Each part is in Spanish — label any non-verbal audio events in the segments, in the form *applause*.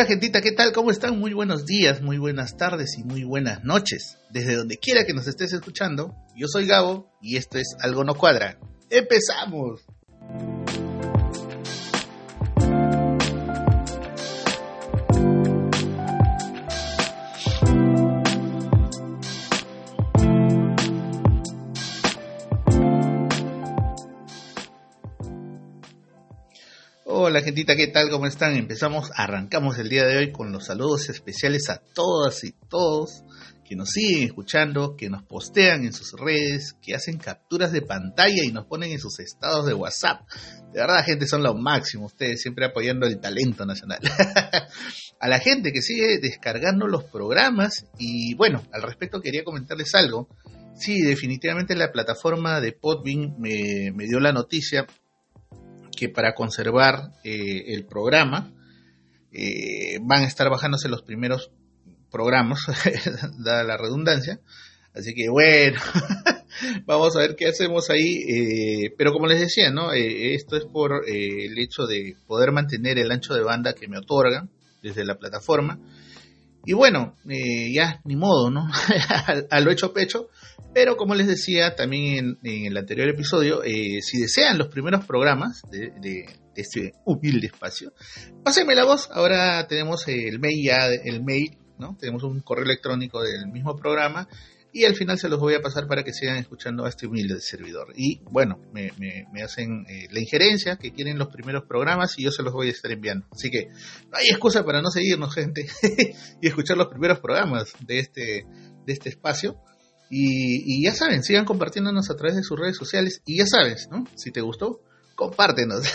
Hola gentita, ¿qué tal? ¿Cómo están? Muy buenos días, muy buenas tardes y muy buenas noches. Desde donde quiera que nos estés escuchando, yo soy Gabo y esto es Algo No Cuadra. ¡Empezamos! Hola gentita, ¿qué tal? ¿Cómo están? Empezamos, arrancamos el día de hoy con los saludos especiales a todas y todos que nos siguen escuchando, que nos postean en sus redes, que hacen capturas de pantalla y nos ponen en sus estados de WhatsApp. De verdad, gente, son lo máximo, ustedes siempre apoyando el talento nacional. *laughs* a la gente que sigue descargando los programas y bueno, al respecto quería comentarles algo. Sí, definitivamente la plataforma de Podbean me, me dio la noticia que para conservar eh, el programa eh, van a estar bajándose los primeros programas, *laughs* dada la redundancia. Así que bueno, *laughs* vamos a ver qué hacemos ahí. Eh, pero como les decía, ¿no? esto es por el hecho de poder mantener el ancho de banda que me otorgan desde la plataforma. Y bueno, ya ni modo, ¿no? *laughs* a lo hecho pecho. Pero como les decía también en, el anterior episodio, eh, si desean los primeros programas de, este humilde espacio, pásenme la voz. Ahora tenemos el mail ya, el mail, ¿no? Tenemos un correo electrónico del mismo programa y al final se los voy a pasar para que sigan escuchando a este humilde servidor. Y bueno, me, hacen eh, la injerencia que quieren los primeros programas y yo se los voy a estar enviando. Así que no hay excusa para no seguirnos, *laughs* gente, y escuchar los primeros programas de este, de este espacio. Y, ya saben, sigan compartiéndonos a través de sus redes sociales. Y ya sabes, ¿no? Si te gustó, compártenos.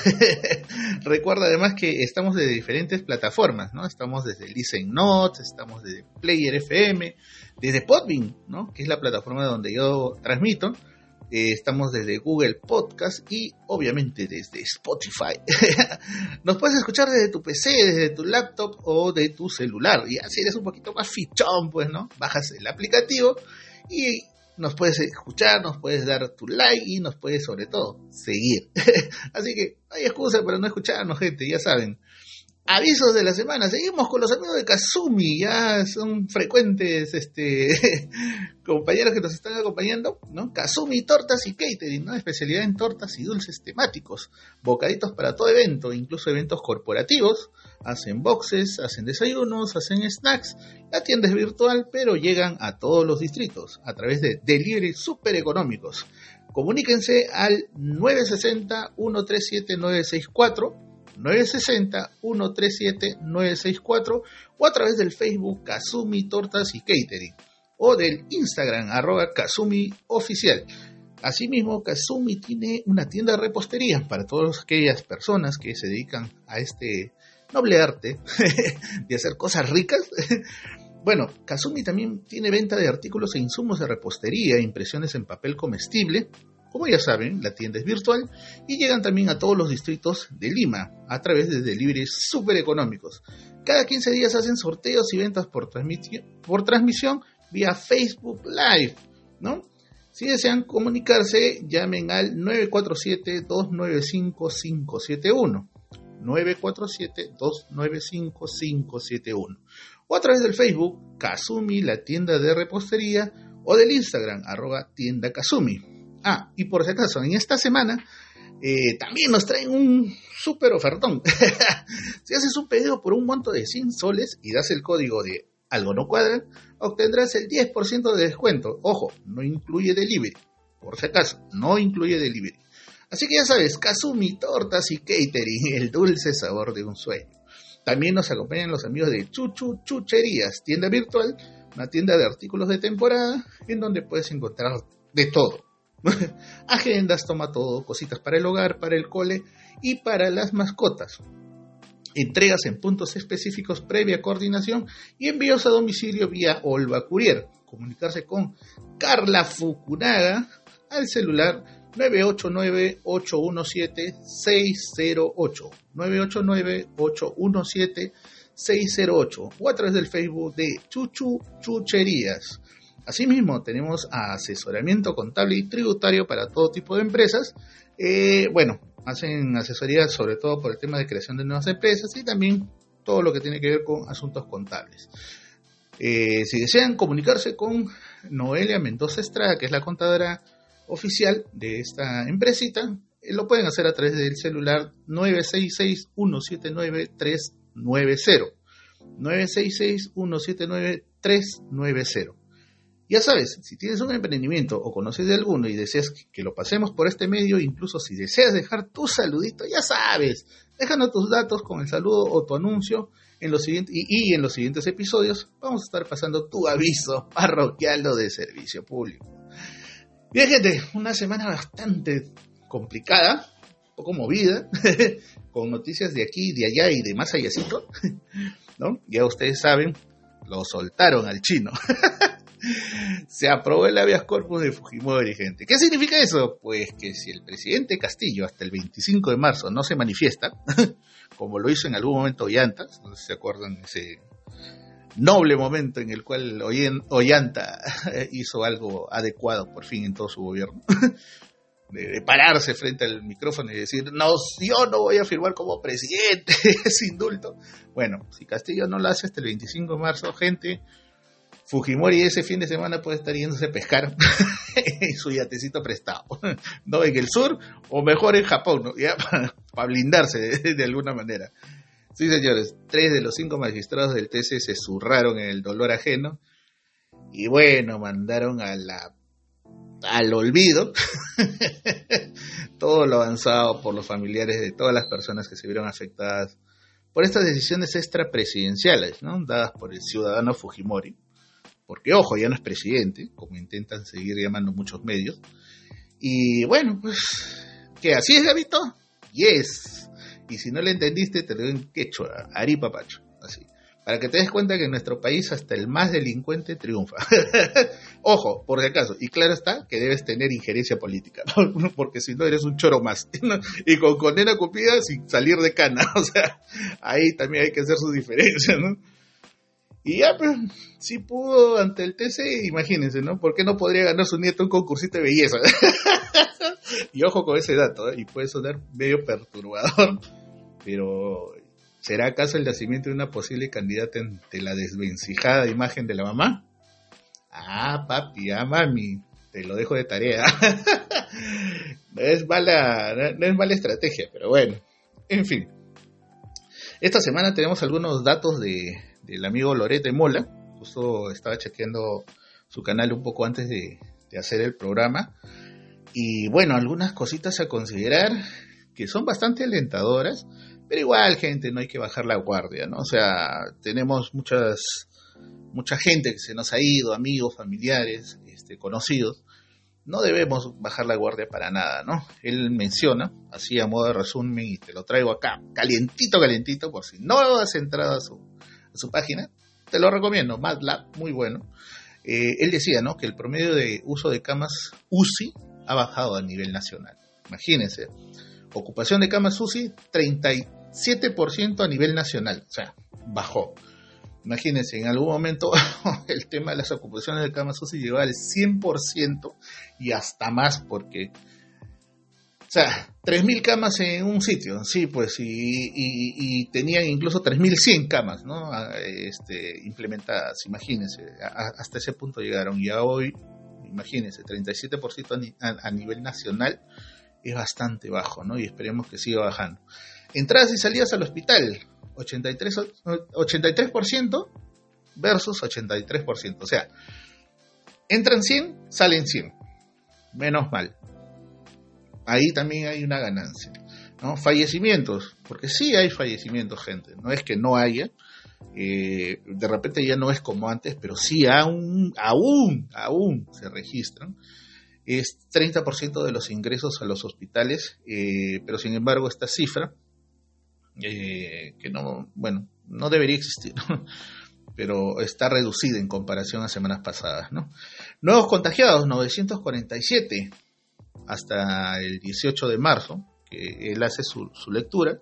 *laughs* Recuerda además que estamos de diferentes plataformas, ¿no? Estamos desde Listen Notes, estamos desde Player FM, desde Podbean, ¿no? Que es la plataforma donde yo transmito. Eh, estamos desde Google Podcast y obviamente desde Spotify. *laughs* Nos puedes escuchar desde tu PC, desde tu laptop o de tu celular. Y así eres un poquito más fichón, pues, ¿no? Bajas el aplicativo y nos puedes escuchar, nos puedes dar tu like y nos puedes sobre todo seguir. *laughs* Así que no hay excusa para no escucharnos, gente, ya saben. Avisos de la semana. Seguimos con los amigos de Kazumi. Ya son frecuentes este, *laughs* compañeros que nos están acompañando. ¿no? Kazumi Tortas y Catering, ¿no? especialidad en tortas y dulces temáticos. Bocaditos para todo evento, incluso eventos corporativos. Hacen boxes, hacen desayunos, hacen snacks. La tienda es virtual, pero llegan a todos los distritos a través de delivery super económicos. Comuníquense al 960 137 964 960-137-964 o a través del Facebook Kazumi Tortas y Catering o del Instagram arroba Kazumi Oficial. Asimismo, Kazumi tiene una tienda de repostería para todas aquellas personas que se dedican a este noble arte *laughs* de hacer cosas ricas. *laughs* Bueno, Kazumi también tiene venta de artículos e insumos de repostería, impresiones en papel comestible, como ya saben, la tienda es virtual y llegan también a todos los distritos de Lima a través de deliveries súper económicos. Cada 15 días hacen sorteos y ventas por, por transmisión vía Facebook Live, ¿no? Si desean comunicarse, llamen al 947-295-571. 947-295-571. O a través del Facebook, Kazumi, la tienda de repostería, o del Instagram, arroba tienda Kazumi. Ah, y por si acaso, en esta semana eh, también nos traen un súper ofertón. *laughs* si haces un pedido por un monto de 100 soles y das el código de algo no cuadra, obtendrás el 10% de descuento. Ojo, no incluye delivery. Por si acaso, no incluye delivery. Así que ya sabes, Kazumi, tortas y catering, *laughs* el dulce sabor de un sueño. También nos acompañan los amigos de Chuchu Chucherías, tienda virtual, una tienda de artículos de temporada en donde puedes encontrar de todo *laughs* Agendas, toma todo, cositas para el hogar, para el cole y para las mascotas. Entregas en puntos específicos previa coordinación y envíos a domicilio vía Olva Courier. Comunicarse con Carla Fukunaga al celular 989-817-608. 989-817-608 o a través del Facebook de Chuchu Chucherías. Asimismo, tenemos asesoramiento contable y tributario para todo tipo de empresas. Eh, bueno, hacen asesoría sobre todo por el tema de creación de nuevas empresas y también todo lo que tiene que ver con asuntos contables. Eh, si desean comunicarse con Noelia Mendoza Estrada, que es la contadora oficial de esta empresita, eh, lo pueden hacer a través del celular 966-179-390. 966-179-390. Ya sabes, si tienes un emprendimiento o conoces de alguno y deseas que lo pasemos por este medio, incluso si deseas dejar tu saludito, ya sabes, déjanos tus datos con el saludo o tu anuncio en los siguientes, y, en los siguientes episodios vamos a estar pasando tu aviso parroquial de servicio público. Bien, gente, una semana bastante complicada, un poco movida, *laughs* con noticias de aquí, de allá y de más allácito, *laughs* ¿no? Ya ustedes saben, lo soltaron al chino. *laughs* *laughs* Se aprobó el habeas corpus de Fujimori, gente. ¿Qué significa eso? Pues que si el presidente Castillo hasta el 25 de marzo no se manifiesta, *laughs* como lo hizo en algún momento Ollantas, no sé si se acuerdan ese noble momento en el cual Ollanta *laughs* hizo algo adecuado por fin en todo su gobierno, de, pararse frente al micrófono y decir, no, yo no voy a firmar como presidente, es indulto. Bueno, si Castillo no lo hace hasta el 25 de marzo, gente, Fujimori ese fin de semana puede estar yéndose a pescar *laughs* en su yatecito prestado, *laughs* ¿no? En el sur o mejor en Japón, ¿no? Ya *laughs* para, blindarse de, alguna manera. Sí, señores, tres de los cinco magistrados del TC se zurraron en el dolor ajeno y bueno, mandaron a la al olvido todo lo avanzado por los familiares de todas las personas que se vieron afectadas por estas decisiones extrapresidenciales, ¿no? dadas por el ciudadano Fujimori porque ojo, ya no es presidente, como intentan seguir llamando muchos medios. Y bueno, pues, ¿qué así es, Gabito? Yes. Y si no le entendiste, te lo doy en quechua, aripapacho, así. Para que te des cuenta que en nuestro país hasta el más delincuente triunfa. *laughs* Ojo, por si acaso. Y claro está que debes tener injerencia política, *laughs* porque si no eres un choro más. *laughs* y con condena cupida sin salir de cana. O sea, ahí también hay que hacer su diferencia, ¿no? Y ya, pues, si pudo ante el TC, imagínense, ¿no? ¿Por qué no podría ganar su nieto un concursito de belleza? *laughs* y ojo con ese dato, ¿eh? y puede sonar medio perturbador, pero ¿será acaso el nacimiento de una posible candidata ante la desvencijada imagen de la mamá? Ah, papi, ah, mami, te lo dejo de tarea. *laughs* no es mala, no es mala estrategia, pero bueno, en fin. Esta semana tenemos algunos datos de, del amigo Lorete Mola. Justo estaba chequeando su canal un poco antes de, hacer el programa. Y bueno, algunas cositas a considerar que son bastante alentadoras, pero igual, gente, no hay que bajar la guardia, ¿no? O sea, tenemos muchas, mucha gente que se nos ha ido, amigos, familiares, este, conocidos. No debemos bajar la guardia para nada, ¿no? Él menciona, así a modo de resumen, y te lo traigo acá, calientito, calientito, por si no has entrado a su, su página. Te lo recomiendo, MATLAB, muy bueno. Eh, él decía ¿no? que el promedio de uso de camas UCI ha bajado a nivel nacional. Imagínense, ocupación de camas UCI 37% a nivel nacional, o sea, bajó. Imagínense, en algún momento *laughs* el tema de las ocupaciones de camas UCI llegó al 100% y hasta más porque sea, 3.000 camas en un sitio, sí, pues, y, y, tenían incluso 3.100 camas, ¿no? Este, implementadas, imagínense, hasta ese punto llegaron. Y hoy, imagínense, 37% a, a, nivel nacional es bastante bajo, ¿no? Y esperemos que siga bajando. Entradas y salidas al hospital, 83, 83% versus 83%. O sea, entran 100, salen 100. Menos mal ahí también hay una ganancia. ¿no? Fallecimientos, porque sí hay fallecimientos, gente, no es que no haya, eh, de repente ya no es como antes, pero sí aún, aún, aún se registran. Es 30% de los ingresos a los hospitales, eh, pero sin embargo esta cifra, eh, que no, bueno, no debería existir, pero está reducida en comparación a semanas pasadas. ¿no? Nuevos contagiados, 947 hasta el 18 de marzo, que él hace su, lectura,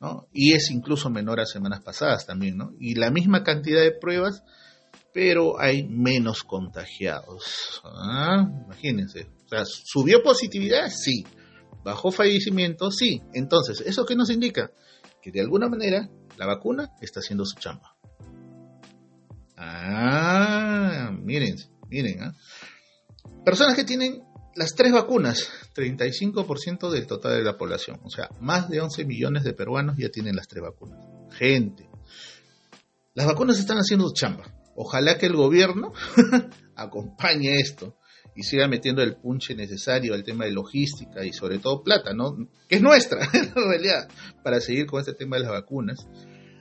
¿no? y es incluso menor a semanas pasadas también, ¿no? y la misma cantidad de pruebas, pero hay menos contagiados. ¿ah? Imagínense, o sea, ¿subió positividad? Sí. ¿Bajó fallecimiento? Sí. Entonces, ¿eso qué nos indica? Que de alguna manera la vacuna está haciendo su chamba. Ah, miren, miren. ¿ah? Personas que tienen las tres vacunas, 35% del total de la población. O sea, más de 11 millones de peruanos ya tienen las tres vacunas. Gente, las vacunas están haciendo chamba. Ojalá que el gobierno *laughs* acompañe esto y siga metiendo el punche necesario al tema de logística y sobre todo plata, ¿no? Que es nuestra, *laughs* en realidad, para seguir con este tema de las vacunas.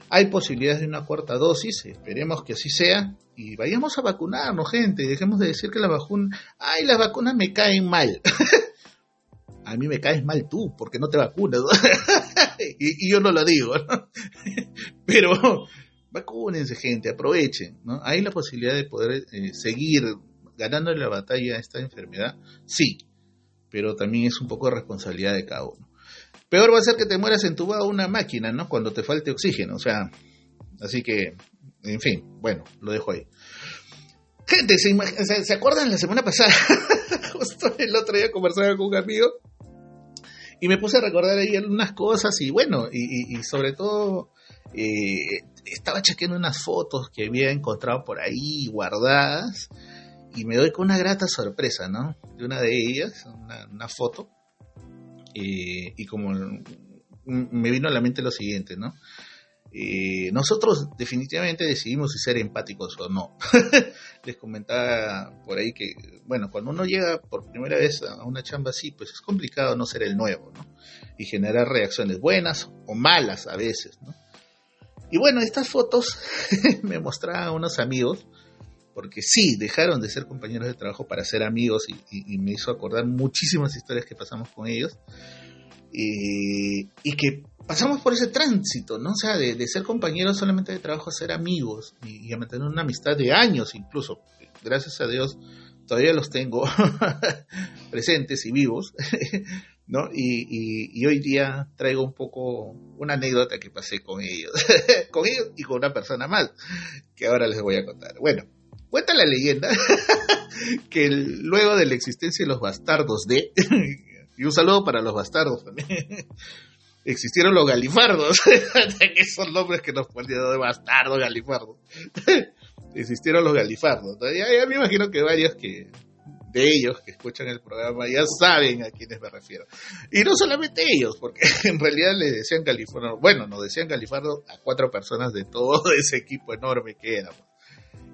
Hay posibilidades de una cuarta dosis, esperemos que así sea, y vayamos a vacunarnos, gente, dejemos de decir que la vacuna, ay, las vacunas me caen mal. *laughs* a mí me caes mal tú, porque no te vacunas, *laughs* y, yo no lo digo. *laughs* Pero vacúnense, gente, aprovechen, ¿no? Hay la posibilidad de poder eh, seguir ganando la batalla a esta enfermedad, sí, pero también es un poco responsabilidad de cada uno. Peor va a ser que te mueras entubado a una máquina, ¿no? Cuando te falte oxígeno, o sea, así que, en fin, bueno, lo dejo ahí. Gente, ¿se, ¿se acuerdan la semana pasada? *laughs* Justo el otro día conversaba con un amigo y me puse a recordar ahí algunas cosas y bueno, y, sobre todo eh, estaba chequeando unas fotos que había encontrado por ahí guardadas y me doy con una grata sorpresa, ¿no? De una de ellas, una, foto, eh, y como me vino a la mente lo siguiente, ¿no? Eh, nosotros definitivamente decidimos si ser empáticos o no. *laughs* Les comentaba por ahí que, bueno, cuando uno llega por primera vez a una chamba así, pues es complicado no ser el nuevo, ¿no? Y generar reacciones buenas o malas a veces, ¿no? Y bueno, estas fotos *laughs* me mostraban unos amigos porque sí, dejaron de ser compañeros de trabajo para ser amigos y, me hizo acordar muchísimas historias que pasamos con ellos. y que pasamos por ese tránsito, ¿no? O sea, de, ser compañeros solamente de trabajo a ser amigos y, a mantener una amistad de años incluso. Gracias a Dios todavía los tengo *laughs* presentes y vivos, *laughs* ¿no? Y, y, hoy día traigo un poco una anécdota que pasé con ellos, *laughs* con ellos y con una persona más, que ahora les voy a contar. Bueno, Cuenta la leyenda *laughs* que luego de la existencia de los bastardos de, *laughs* y un saludo para los bastardos también, *laughs* existieron los galifardos, que son nombres que nos ponen de bastardo, galifardo. existieron los galifardos. Ya, me imagino que varios que de ellos que escuchan el programa ya saben a quiénes me refiero. Y no solamente ellos, porque en realidad le decían galifardo, bueno, nos decían galifardo a cuatro personas de todo ese equipo enorme que éramos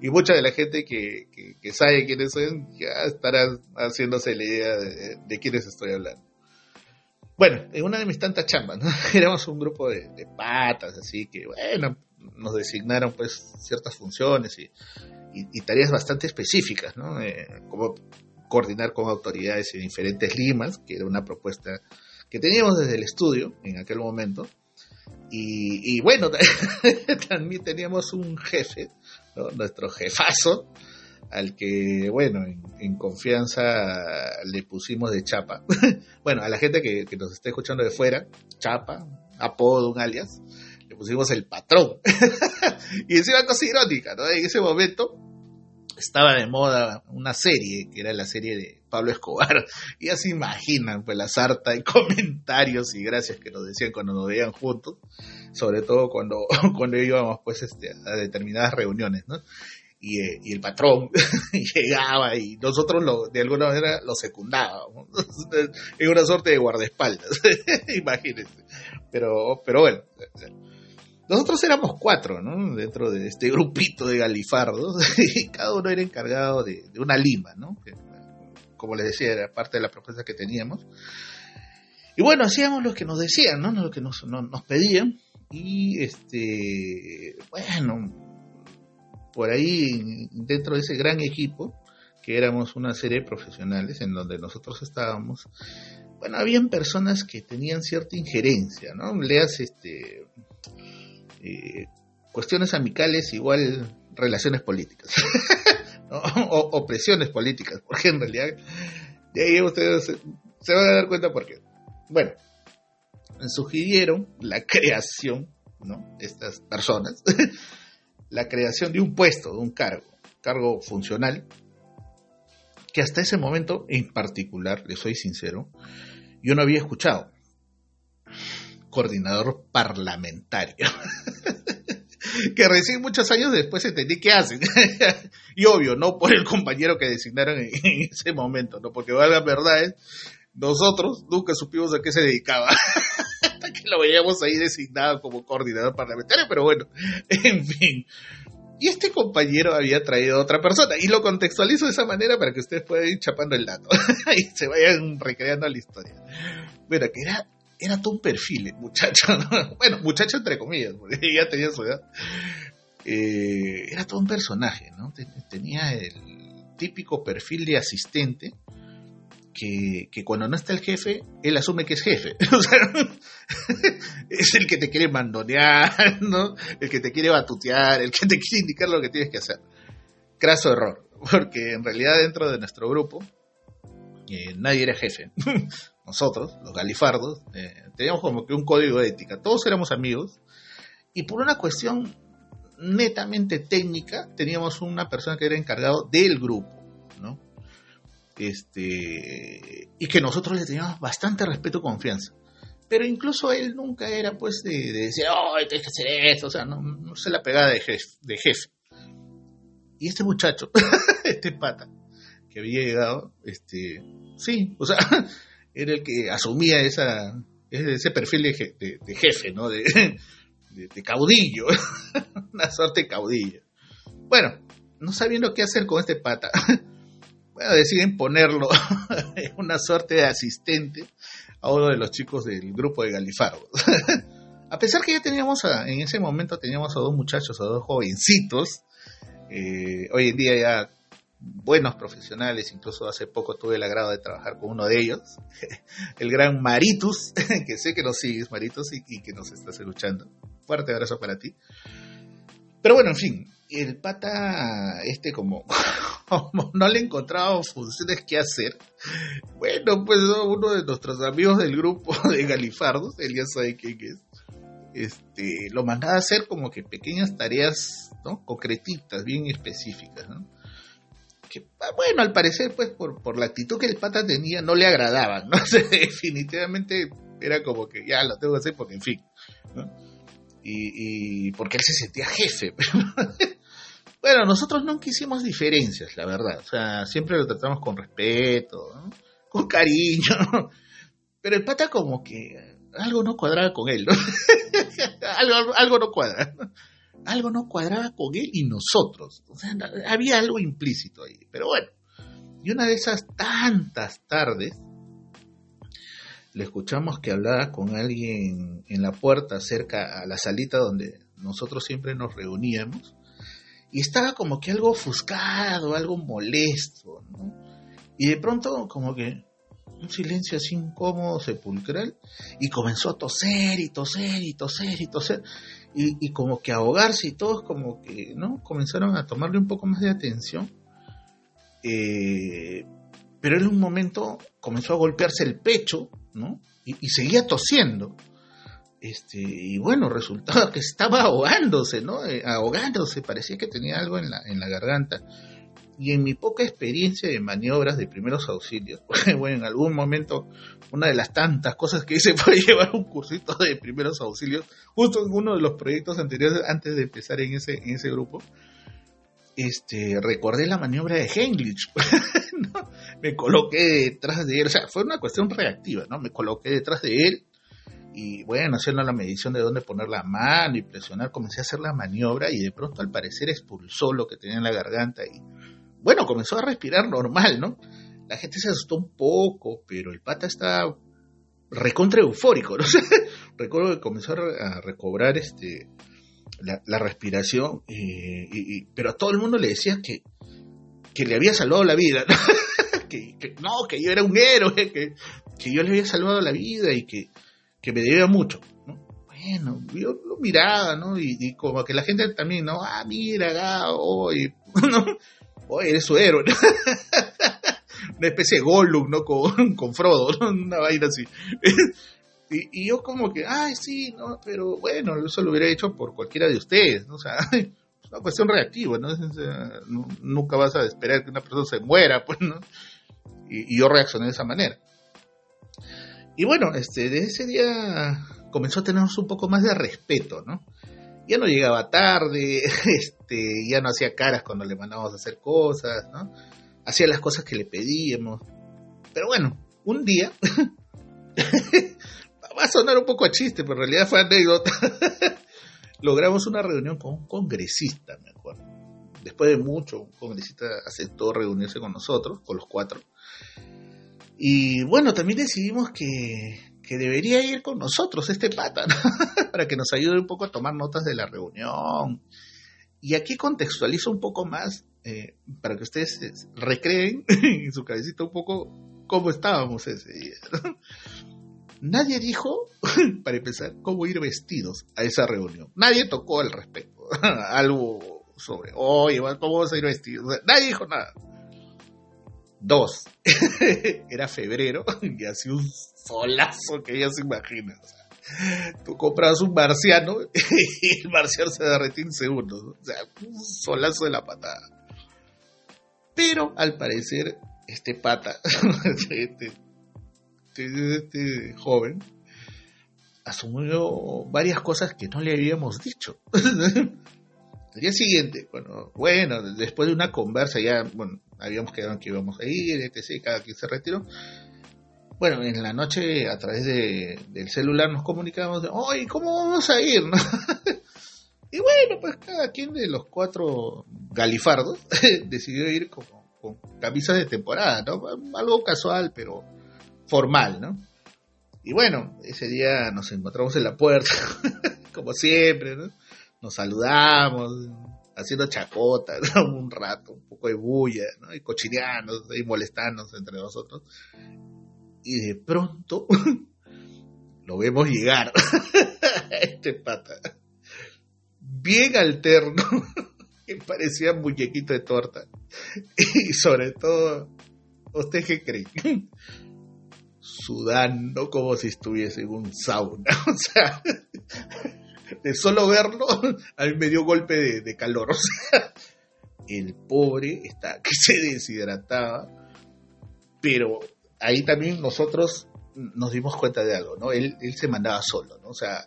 y mucha de la gente que, que, sabe quiénes son ya estará haciéndose la idea de, quiénes estoy hablando. Bueno, en una de mis tantas chambas, ¿no? *laughs* éramos un grupo de, patas, así que, bueno, nos designaron pues ciertas funciones y, y, tareas bastante específicas, ¿no? Eh, como coordinar con autoridades en diferentes limas, que era una propuesta que teníamos desde el estudio en aquel momento. Y, y bueno, *laughs* también teníamos un jefe nuestro jefazo, al que, bueno, en, confianza le pusimos de chapa. *laughs* bueno, a la gente que, nos está escuchando de fuera, chapa, apodo, un alias, le pusimos el patrón. *laughs* y encima cosa irónica, ¿no? En ese momento estaba de moda una serie, que era la serie de Pablo Escobar, *laughs* y ya se imaginan pues la sarta de *laughs* comentarios y gracias que nos decían cuando nos veían juntos, sobre todo cuando, *laughs* cuando íbamos pues este, a determinadas reuniones, ¿no? Y, eh, y el patrón llegaba y nosotros lo, de alguna manera lo secundábamos, en una suerte de guardaespaldas, imagínense. Pero, pero bueno, nosotros éramos cuatro, ¿no? Dentro de este grupito de galifardos, *laughs* y cada uno era encargado de, una lima, ¿no? como les decía, era parte de la propuesta que teníamos. Y bueno, hacíamos lo que nos decían, ¿no? Lo que nos, nos pedían. Y este, bueno, por ahí, dentro de ese gran equipo, que éramos una serie de profesionales en donde nosotros estábamos, bueno, habían personas que tenían cierta injerencia, ¿no? Leas este, eh, cuestiones amicales igual relaciones políticas *laughs* o, presiones políticas, porque en realidad de ahí ustedes se, van a dar cuenta por qué. Bueno, sugirieron la creación, ¿no? Estas personas, *laughs* la creación de un puesto, de un cargo, cargo funcional, que hasta ese momento en particular, le soy sincero, yo no había escuchado. Coordinador parlamentario. *laughs* que recién muchos años después entendí qué hacen. *laughs* y obvio, no por el compañero que designaron en, ese momento, no porque valga verdad, nosotros nunca supimos a qué se dedicaba. Hasta *laughs* que lo veíamos ahí designado como coordinador parlamentario, pero bueno, en fin. Y este compañero había traído a otra persona. Y lo contextualizo de esa manera para que ustedes puedan ir chapando el dato. y se vayan recreando la historia. Bueno, que era, era todo un perfil, muchacho. *laughs* bueno, muchacho entre comillas, porque *laughs* ya tenía su edad. Eh, era todo un personaje, ¿no? Tenía el típico perfil de asistente que, cuando no está el jefe, él asume que es jefe. *laughs* O sea, es el que te quiere mandonear, ¿no? El que te quiere batutear, el que te quiere indicar lo que tienes que hacer. Craso error, porque en realidad dentro de nuestro grupo eh, nadie era jefe. Nosotros, los galifardos, eh, teníamos como que un código de ética. Todos éramos amigos y por una cuestión netamente técnica teníamos una persona que era encargado del grupo, ¿no? este, y que nosotros le teníamos bastante respeto y confianza. Pero incluso él nunca era pues de, decir, oh, tienes que hacer esto, o sea, no, se la pegaba de jefe, de jefe. Y este muchacho, *laughs* este pata, que había llegado, este, sí, o sea, era el que asumía esa, ese perfil de, de, jefe, ¿no? De, *laughs* de, caudillo, *laughs* una suerte de caudillo. Bueno, no sabiendo qué hacer con este pata, *laughs* bueno, deciden ponerlo una suerte de asistente a uno de los chicos del grupo de Galifardos. a pesar que ya teníamos, en ese momento teníamos a dos muchachos, a dos jovencitos, eh, hoy en día ya buenos profesionales, incluso hace poco tuve el agrado de trabajar con uno de ellos, *laughs* el gran Maritus, *laughs* que sé que nos sigues, Maritus, y, y que nos estás escuchando. Fuerte abrazo para ti. Pero bueno, en fin, el pata, este como, *laughs* no le encontraba funciones que hacer, bueno, pues uno de nuestros amigos del grupo de Galifardos, él ya sabe quién es, este, lo mandaba a hacer como que pequeñas tareas, ¿no? Concretitas, bien específicas, ¿no? Que, ah, bueno, al parecer, pues, por, por la actitud que el pata tenía, no le agradaban, ¿no? *laughs* definitivamente era como que ya lo tengo que hacer porque, en fin, ¿no? Y, y porque él se sentía jefe. *laughs* Bueno, nosotros nunca hicimos diferencias, la verdad. O sea, siempre lo tratamos con respeto, con cariño. Pero el pata como que algo no cuadraba con él, ¿no? *laughs* algo, algo no cuadra. Algo no cuadraba con él y nosotros. O sea, había algo implícito ahí. Pero bueno, y una de esas tantas tardes, le escuchamos que hablaba con alguien en la puerta cerca a la salita donde nosotros siempre nos reuníamos y estaba como que algo ofuscado, algo molesto, ¿no? Y de pronto como que un silencio así incómodo, sepulcral, y comenzó a toser y toser y toser y toser, y, como que ahogarse y todos como que, ¿no? Comenzaron a tomarle un poco más de atención. Eh, pero en un momento comenzó a golpearse el pecho, ¿no? y seguía tosiendo. Este, y bueno, resultaba que estaba ahogándose, ¿no? Eh, ahogándose, parecía que tenía algo en la, en la garganta. Y en mi poca experiencia de maniobras de primeros auxilios, *laughs* bueno, en algún momento, una de las tantas cosas que hice *laughs* fue llevar un cursito de primeros auxilios, justo en uno de los proyectos anteriores, antes de empezar en ese, en ese grupo, este, recordé la maniobra de Henglich, *laughs* me coloqué detrás de él, o sea, fue una cuestión reactiva, ¿no? Me coloqué detrás de él, y bueno, haciendo la medición de dónde poner la mano y presionar, comencé a hacer la maniobra y de pronto al parecer expulsó lo que tenía en la garganta y bueno, comenzó a respirar normal, ¿no? La gente se asustó un poco, pero el pata está recontra eufórico, ¿no? *laughs* Recuerdo que comenzó a recobrar este la, respiración, y, pero a todo el mundo le decía que, que le había salvado la vida, *laughs* que, no, que yo era un héroe, que, que yo le había salvado la vida y que, que me debía mucho. Bueno, yo lo miraba, ¿no? Y, como que la gente también, ¿no? Ah, mira, oye, *laughs* ¿no? Eres su héroe. *laughs* Una especie de Gollum, ¿no? Con, con Frodo, ¿no? Una vaina así. *laughs* y, yo como que, ay, sí, ¿no? Pero bueno, eso lo hubiera hecho por cualquiera de ustedes, ¿no? Sea, es *laughs* una cuestión reactiva, ¿no? nunca vas a esperar que una persona se muera, pues, ¿no? Y, y yo reaccioné de esa manera. Y bueno, este, de ese día comenzó a tenernos un poco más de respeto, ¿no? Ya no llegaba tarde, *laughs* este, ya no hacía caras cuando le mandábamos a hacer cosas, ¿no? Hacía las cosas que le pedíamos. Pero bueno, un día, *laughs* va a sonar un poco a chiste, pero en realidad fue anécdota. *laughs* Logramos una reunión con un congresista, me acuerdo. Después de mucho, un congresista aceptó reunirse con nosotros, con los cuatro. Y bueno, también decidimos que, debería ir con nosotros este pata, *laughs* para que nos ayude un poco a tomar notas de la reunión. Y aquí contextualizo un poco más, eh, para que ustedes recreen *laughs* en su cabecita un poco cómo estábamos ese día. Nadie dijo, *laughs* para empezar, cómo ir vestidos a esa reunión. Nadie tocó al respecto. Algo sobre, oye, ¿cómo vamos a ir vestidos? nadie dijo nada. Dos, era febrero y hacía un solazo que ya se imagina. tú comprabas un marciano *laughs* y el marciano se derretía en segundos. O sea, un solazo de la patada. Pero al parecer, este pata, *laughs* este, este, este, joven, asumió varias cosas que no le habíamos dicho. *laughs* El día siguiente, bueno, bueno, después de una conversa ya, bueno, habíamos quedado que íbamos a ir, etc., cada quien se retiró. Bueno, en la noche a través de, del celular nos comunicábamos de, oye, ¿cómo vamos a ir? *laughs* y bueno, pues cada quien de los cuatro galifardos *laughs* decidió ir con camisas de temporada, ¿no? Algo casual, pero formal, ¿no? Y bueno, ese día nos encontramos en la puerta, *laughs* como siempre, ¿no? Nos saludamos, haciendo chacota, un rato, un poco de bulla, ¿no? y cochineanos, y molestarnos entre nosotros. Y de pronto *laughs* lo vemos llegar, *laughs* este pata, bien alterno, *laughs* que parecía muñequito de torta. Y sobre todo, ¿usted qué cree? Sudando como si estuviese en un sauna. O sea, de solo verlo, a mí me dio golpe de, calor. O sea, el pobre está que se deshidrataba, pero ahí también nosotros nos dimos cuenta de algo, ¿no? Él, él se mandaba solo, ¿no? O sea,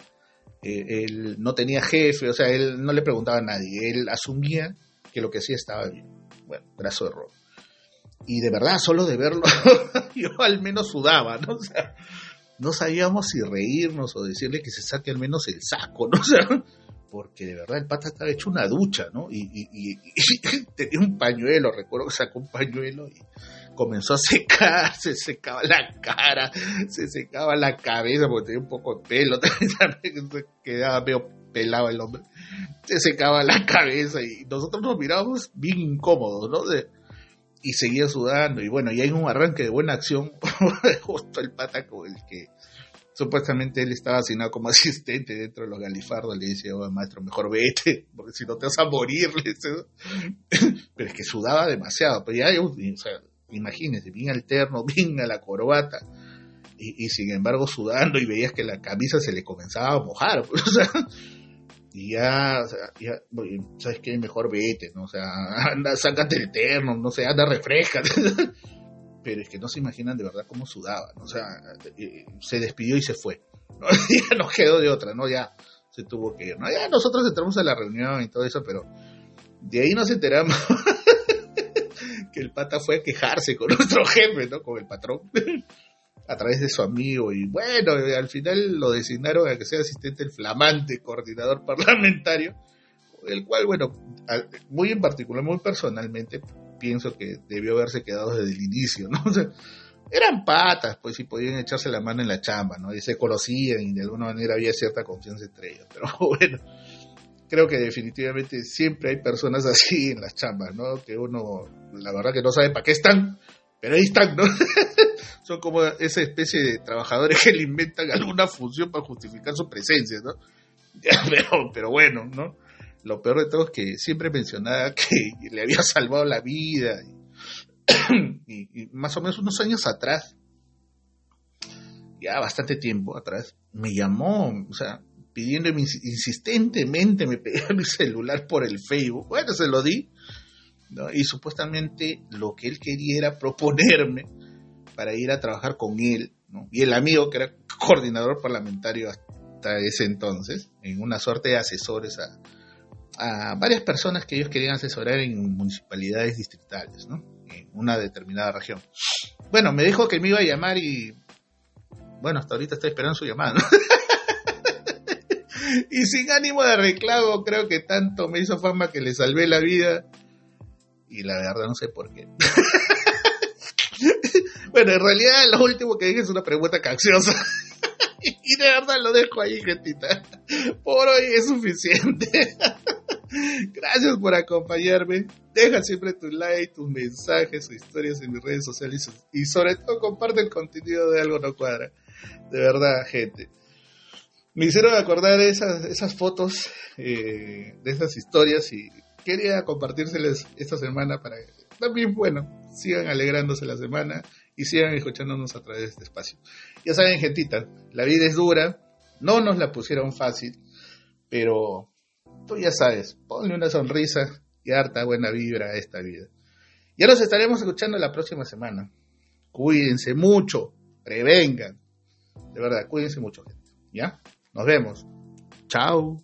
eh, él no tenía jefe, o sea, él no le preguntaba a nadie, él asumía que lo que hacía estaba bien. Bueno, brazo de robo. Y de verdad, solo de verlo, *laughs* yo al menos sudaba, ¿no? O sea, no sabíamos si reírnos o decirle que se saque al menos el saco, ¿no? *laughs* O sea, porque de verdad el pata estaba hecho una ducha, ¿no? Y, *laughs* tenía un pañuelo, recuerdo que sacó un pañuelo y comenzó a *laughs* secar, se secaba la cara, se secaba la cabeza porque tenía un poco de pelo, *laughs* quedaba medio pelado el hombre, se secaba la cabeza y nosotros nos mirábamos bien incómodos, ¿no? y seguía sudando. Y bueno, y hay un arranque de buena acción, *laughs* justo el pata con el que supuestamente él estaba asignado como asistente dentro de los galifardos. Le dice, oh, maestro, mejor vete, porque si no te vas a morir. Pero es que sudaba demasiado. Pero ya, o sea, imagínese, bien alterno, *laughs* bien a la corbata. Y, y, sin embargo sudando y veías que la camisa se le comenzaba a mojar. *laughs* o sea, y ya, ¿sabes qué? Mejor vete, ¿no? O sea, *laughs* anda, sácate el terno, no sé, anda, refresca. Pero es que no se imaginan de verdad cómo sudaba, ¿no? O sea, eh, se despidió y se fue. ¿no? ya nos quedó de otra, ¿no? Ya se tuvo que ir, ¿no? Ya nosotros entramos a la reunión y todo eso, pero de ahí nos enteramos que el pata fue a quejarse con *laughs* nuestro jefe, ¿no? Con el patrón *laughs* a través de su amigo y bueno, al final lo designaron a que sea asistente el flamante coordinador *laughs* parlamentario, el cual, bueno, muy en particular, muy personalmente, pienso que debió haberse quedado desde el inicio, ¿no? O sea, eran patas, pues, y podían echarse la mano en la chamba, ¿no? Y se conocían y de alguna manera había cierta confianza entre ellos, pero bueno, creo que definitivamente siempre hay personas *laughs* así en las chambas, ¿no? Que uno, la verdad que no sabe para qué están, pero ahí están, ¿no? *laughs* Son como esa especie de trabajadores que le inventan alguna función para justificar su presencia, ¿no? *laughs* Pero, bueno, ¿no? Lo peor de todo es que siempre mencionaba que le había salvado la vida. Y, *clears throat* más o menos unos años atrás, ya bastante tiempo atrás, me llamó, o sea, pidiéndome insistentemente, me pedía *laughs* mi celular por el Facebook. Bueno, se lo di y supuestamente lo que él quería era proponerme para ir a trabajar con él ¿no? Y el amigo que era coordinador parlamentario hasta ese entonces, en una suerte de asesores a, a varias personas que ellos querían asesorar en municipalidades distritales, ¿no? En una determinada región. Bueno, me dijo que me iba a llamar y bueno, hasta ahorita estoy esperando su llamada. ¿no? *laughs* y sin ánimo de reclamo, creo que tanto me hizo fama que le salvé la vida. Y la verdad no sé por qué. *laughs* bueno, en realidad lo último que dije es una pregunta capciosa. *laughs* y de verdad lo dejo ahí, gentita. Por hoy es suficiente. *laughs* Gracias por acompañarme. Deja siempre tu like, tus mensajes o historias en mis redes sociales y sobre todo comparte el contenido de Algo No Cuadra. De verdad, gente. Me hicieron acordar esas, esas fotos, eh, de esas historias y quería compartírseles esta semana para que también, bueno, sigan alegrándose la semana y sigan escuchándonos a través de este espacio. Ya saben, gentita, la vida es dura, no nos la pusieron fácil, pero tú ya sabes, ponle una sonrisa y harta buena vibra a esta vida. Ya nos estaremos escuchando la próxima semana. Cuídense mucho, prevengan. De verdad, cuídense mucho, gente. ¿Ya? Nos vemos. Chao.